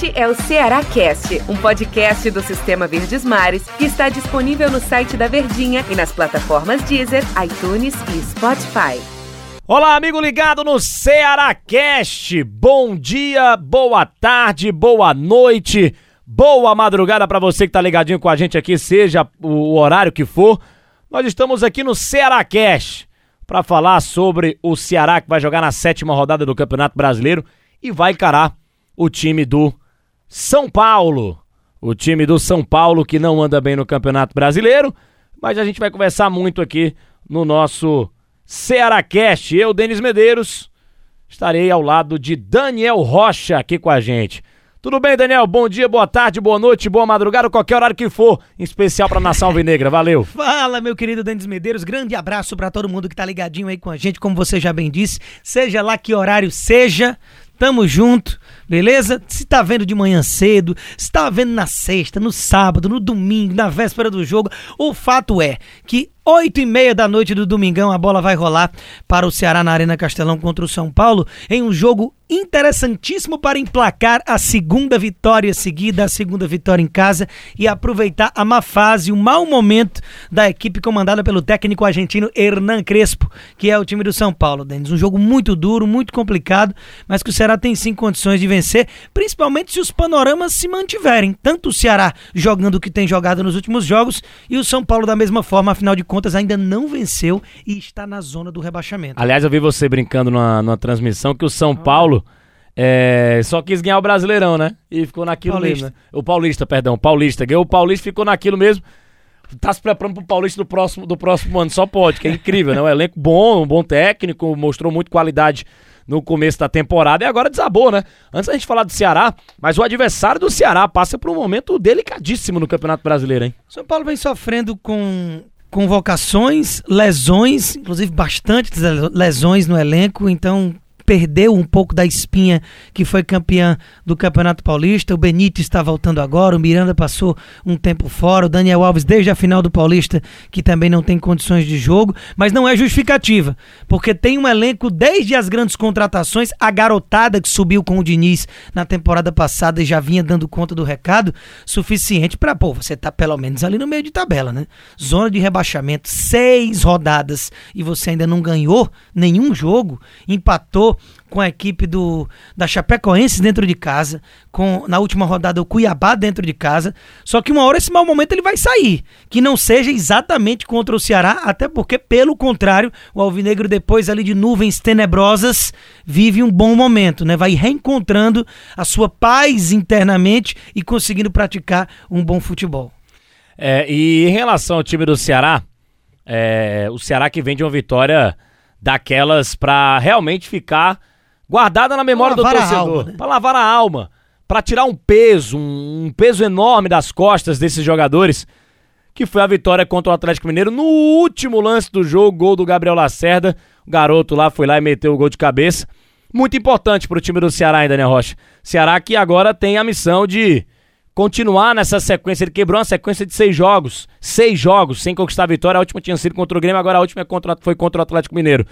Este é o Ceará Cast, um podcast do Sistema Verdes Mares que está disponível no site da Verdinha e nas plataformas Deezer, iTunes e Spotify. Olá, amigo ligado no Ceará Cast. Bom dia, boa tarde, boa noite, boa madrugada para você que tá ligadinho com a gente aqui, seja o horário que for. Nós estamos aqui no Ceará Cast para falar sobre o Ceará que vai jogar na sétima rodada do Campeonato Brasileiro e vai encarar o time do São Paulo. O time do São Paulo que não anda bem no Campeonato Brasileiro, mas a gente vai conversar muito aqui no nosso Cearacast. Eu, Denis Medeiros, estarei ao lado de Daniel Rocha aqui com a gente. Tudo bem, Daniel? Bom dia, boa tarde, boa noite, boa madrugada, qualquer horário que for, em especial a Nação Alvinegra. Valeu. Fala, meu querido Denis Medeiros. Grande abraço para todo mundo que tá ligadinho aí com a gente, como você já bem disse. Seja lá que horário seja, tamo junto. Beleza? Se tá vendo de manhã cedo, se tá vendo na sexta, no sábado, no domingo, na véspera do jogo, o fato é que oito e meia da noite do domingão a bola vai rolar para o Ceará na Arena Castelão contra o São Paulo em um jogo interessantíssimo para emplacar a segunda vitória seguida, a segunda vitória em casa e aproveitar a má fase, o mau momento da equipe comandada pelo técnico argentino Hernan Crespo, que é o time do São Paulo, Denis. Um jogo muito duro, muito complicado, mas que o Ceará tem sim condições de vencer, principalmente se os panoramas se mantiverem. Tanto o Ceará jogando o que tem jogado nos últimos jogos e o São Paulo da mesma forma, afinal de contas, ainda não venceu e está na zona do rebaixamento. Aliás, eu vi você brincando numa, numa transmissão que o São Paulo é, só quis ganhar o Brasileirão, né? E ficou naquilo Paulista. mesmo. Né? O Paulista, perdão, o Paulista. Ganhou o Paulista ficou naquilo mesmo. Tá se preparando pro Paulista do próximo, do próximo ano, só pode, que é incrível, né? Um elenco bom, um bom técnico, mostrou muito qualidade no começo da temporada e agora desabou, né? Antes da gente falar do Ceará, mas o adversário do Ceará passa por um momento delicadíssimo no Campeonato Brasileiro, hein? São Paulo vem sofrendo com convocações, lesões, inclusive bastantes lesões no elenco, então perdeu um pouco da espinha que foi campeã do Campeonato Paulista. O Benítez está voltando agora, o Miranda passou um tempo fora, o Daniel Alves desde a final do Paulista, que também não tem condições de jogo, mas não é justificativa, porque tem um elenco desde as grandes contratações, a garotada que subiu com o Diniz na temporada passada e já vinha dando conta do recado, suficiente para, pô, você tá pelo menos ali no meio de tabela, né? Zona de rebaixamento, seis rodadas e você ainda não ganhou nenhum jogo, empatou com a equipe do da Chapecoense dentro de casa, com na última rodada o Cuiabá dentro de casa. Só que uma hora esse mau momento ele vai sair, que não seja exatamente contra o Ceará, até porque pelo contrário, o Alvinegro depois ali de nuvens tenebrosas vive um bom momento, né? Vai reencontrando a sua paz internamente e conseguindo praticar um bom futebol. É, e em relação ao time do Ceará, é, o Ceará que vem de uma vitória daquelas pra realmente ficar guardada na memória do torcedor. né? Pra lavar a alma. Pra tirar um peso, um, um peso enorme das costas desses jogadores. Que foi a vitória contra o Atlético Mineiro no último lance do jogo, gol do Gabriel Lacerda. O garoto lá foi lá e meteu o gol de cabeça. Muito importante pro time do Ceará ainda, né, Rocha? Ceará que agora tem a missão de continuar nessa sequência. Ele quebrou uma sequência de seis jogos. Seis jogos sem conquistar a vitória. A última tinha sido contra o Grêmio, agora a última é foi contra o Atlético Mineiro.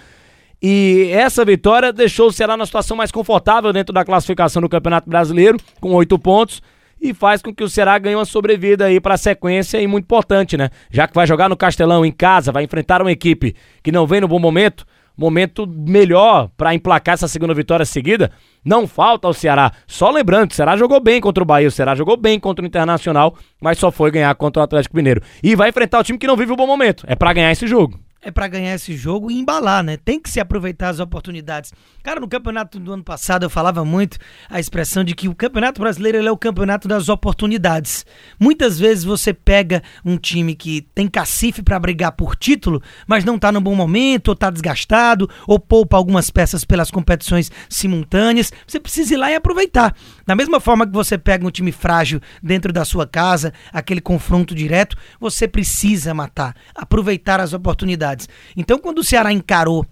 E essa vitória deixou o Ceará na situação mais confortável dentro da classificação do Campeonato Brasileiro, com oito pontos. E faz com que o Ceará ganhe uma sobrevida aí para a sequência e muito importante, né? Já que vai jogar no Castelão em casa, vai enfrentar uma equipe que não vem no bom momento, momento melhor para emplacar essa segunda vitória seguida. Não falta ao Ceará. Só lembrando, o Ceará jogou bem contra o Bahia, o Ceará jogou bem contra o Internacional, mas só foi ganhar contra o Atlético Mineiro. E vai enfrentar o time que não vive o bom momento. É para ganhar esse jogo. É para ganhar esse jogo e embalar, né? Tem que se aproveitar as oportunidades. Cara, no campeonato do ano passado eu falava muito a expressão de que o Campeonato Brasileiro é o campeonato das oportunidades. Muitas vezes você pega um time que tem cacife para brigar por título, mas não tá no bom momento, ou tá desgastado, ou poupa algumas peças pelas competições simultâneas. Você precisa ir lá e aproveitar. Da mesma forma que você pega um time frágil dentro da sua casa, aquele confronto direto, você precisa matar, aproveitar as oportunidades. Então, quando o Ceará encarou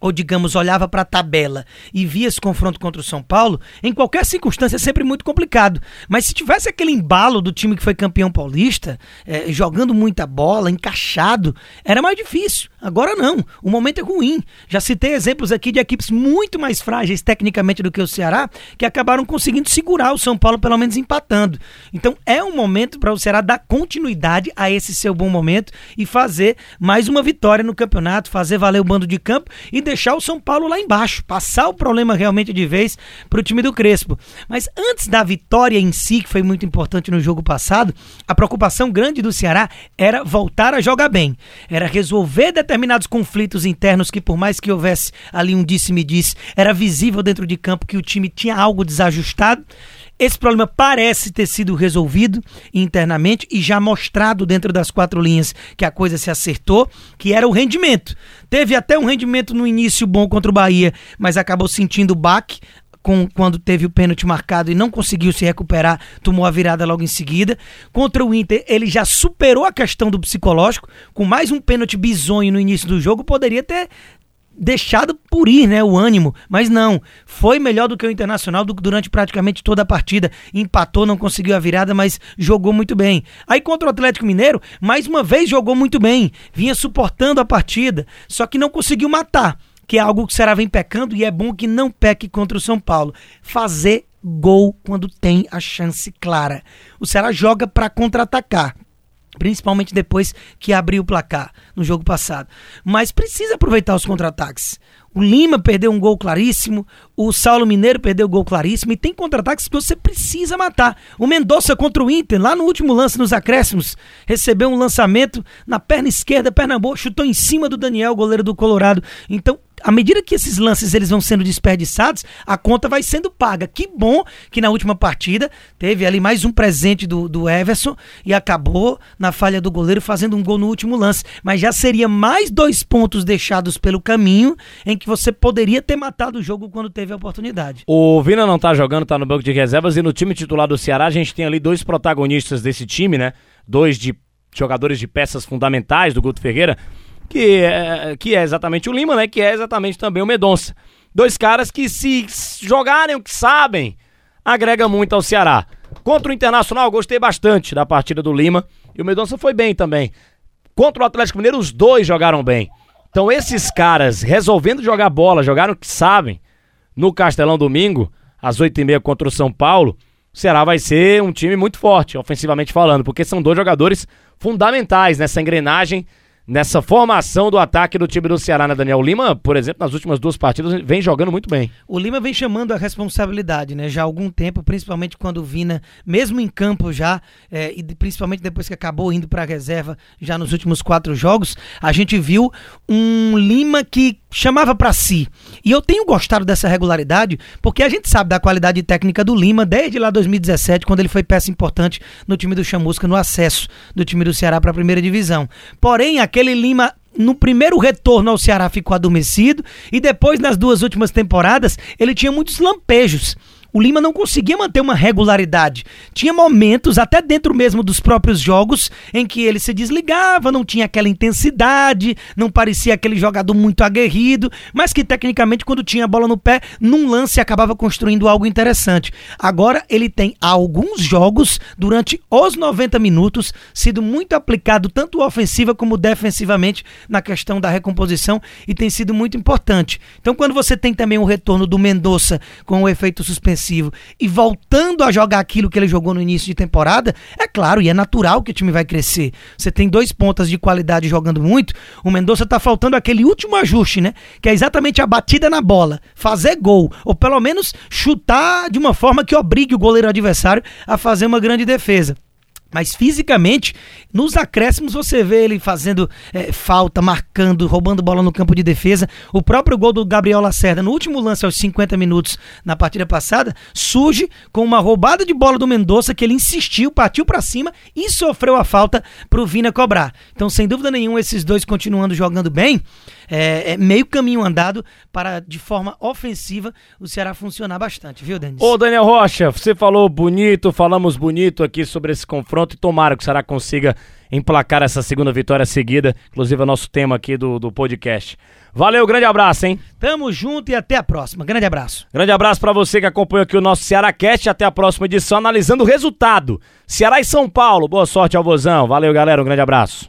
ou digamos, olhava para a tabela e via esse confronto contra o São Paulo, em qualquer circunstância é sempre muito complicado. Mas se tivesse aquele embalo do time que foi campeão paulista, eh, jogando muita bola, encaixado, era mais difícil. Agora não, o momento é ruim. Já citei exemplos aqui de equipes muito mais frágeis tecnicamente do que o Ceará, que acabaram conseguindo segurar o São Paulo, pelo menos empatando. Então é um momento para o Ceará dar continuidade a esse seu bom momento e fazer mais uma vitória no campeonato, fazer valer o bando de campo e deixar o São Paulo lá embaixo, passar o problema realmente de vez para o time do Crespo. Mas antes da vitória em si, que foi muito importante no jogo passado, a preocupação grande do Ceará era voltar a jogar bem, era resolver determinados conflitos internos que, por mais que houvesse ali um disse-me-disse, era visível dentro de campo que o time tinha algo desajustado. Esse problema parece ter sido resolvido internamente e já mostrado dentro das quatro linhas que a coisa se acertou, que era o rendimento. Teve até um rendimento no início bom contra o Bahia, mas acabou sentindo o baque com, quando teve o pênalti marcado e não conseguiu se recuperar, tomou a virada logo em seguida. Contra o Inter, ele já superou a questão do psicológico, com mais um pênalti bizonho no início do jogo, poderia ter deixado por ir, né, o ânimo, mas não, foi melhor do que o Internacional durante praticamente toda a partida, empatou, não conseguiu a virada, mas jogou muito bem. Aí contra o Atlético Mineiro, mais uma vez jogou muito bem, vinha suportando a partida, só que não conseguiu matar que é algo que o Ceará vem pecando e é bom que não peque contra o São Paulo. Fazer gol quando tem a chance clara. O Ceará joga para contra-atacar. Principalmente depois que abriu o placar no jogo passado. Mas precisa aproveitar os contra-ataques. O Lima perdeu um gol claríssimo, o Saulo Mineiro perdeu um gol claríssimo e tem contra-ataques que você precisa matar. O Mendonça contra o Inter, lá no último lance nos acréscimos, recebeu um lançamento na perna esquerda, perna boa, chutou em cima do Daniel, goleiro do Colorado. Então, à medida que esses lances eles vão sendo desperdiçados, a conta vai sendo paga. Que bom que na última partida teve ali mais um presente do, do Everson e acabou na falha do goleiro fazendo um gol no último lance. Mas já seria mais dois pontos deixados pelo caminho em que você poderia ter matado o jogo quando teve a oportunidade. O Vina não tá jogando, tá no banco de reservas e no time titular do Ceará a gente tem ali dois protagonistas desse time, né? Dois de jogadores de peças fundamentais do Guto Ferreira que é, que é exatamente o Lima, né? Que é exatamente também o Medonça. Dois caras que, se jogarem o que sabem, agrega muito ao Ceará. Contra o Internacional, gostei bastante da partida do Lima. E o Medonça foi bem também. Contra o Atlético Mineiro, os dois jogaram bem. Então, esses caras resolvendo jogar bola, jogaram o que sabem, no Castelão domingo, às 8h30 contra o São Paulo, o Ceará vai ser um time muito forte, ofensivamente falando, porque são dois jogadores fundamentais nessa engrenagem nessa formação do ataque do time do Ceará, né, Daniel? O Lima, por exemplo, nas últimas duas partidas, vem jogando muito bem. O Lima vem chamando a responsabilidade, né? Já há algum tempo, principalmente quando o Vina, mesmo em campo já, é, e principalmente depois que acabou indo para a reserva já nos últimos quatro jogos, a gente viu um Lima que chamava para si. E eu tenho gostado dessa regularidade, porque a gente sabe da qualidade técnica do Lima desde lá 2017, quando ele foi peça importante no time do Chamusca, no acesso do time do Ceará para a primeira divisão. Porém, aquele Lima no primeiro retorno ao Ceará ficou adormecido e depois nas duas últimas temporadas ele tinha muitos lampejos o Lima não conseguia manter uma regularidade. Tinha momentos, até dentro mesmo dos próprios jogos, em que ele se desligava, não tinha aquela intensidade, não parecia aquele jogador muito aguerrido, mas que tecnicamente, quando tinha a bola no pé, num lance acabava construindo algo interessante. Agora ele tem alguns jogos, durante os 90 minutos, sido muito aplicado, tanto ofensiva como defensivamente, na questão da recomposição e tem sido muito importante. Então, quando você tem também o retorno do Mendonça com o efeito suspensivo, ofensivo e voltando a jogar aquilo que ele jogou no início de temporada, é claro e é natural que o time vai crescer. Você tem dois pontas de qualidade jogando muito, o Mendonça tá faltando aquele último ajuste, né? Que é exatamente a batida na bola, fazer gol, ou pelo menos chutar de uma forma que obrigue o goleiro adversário a fazer uma grande defesa. Mas fisicamente, nos acréscimos você vê ele fazendo é, falta, marcando, roubando bola no campo de defesa. O próprio gol do Gabriel Lacerda, no último lance aos 50 minutos na partida passada, surge com uma roubada de bola do Mendonça que ele insistiu, partiu para cima e sofreu a falta para o Vina cobrar. Então, sem dúvida nenhuma, esses dois continuando jogando bem é, é, meio caminho andado para, de forma ofensiva, o Ceará funcionar bastante, viu, Denis? Ô, Daniel Rocha, você falou bonito, falamos bonito aqui sobre esse confronto e tomara que o Ceará consiga emplacar essa segunda vitória seguida, inclusive é o nosso tema aqui do, do podcast. Valeu, grande abraço, hein? Tamo junto e até a próxima. Grande abraço. Grande abraço para você que acompanhou aqui o nosso Ceará Cast. Até a próxima edição, analisando o resultado. Ceará e São Paulo. Boa sorte ao Vozão. Valeu, galera. Um grande abraço.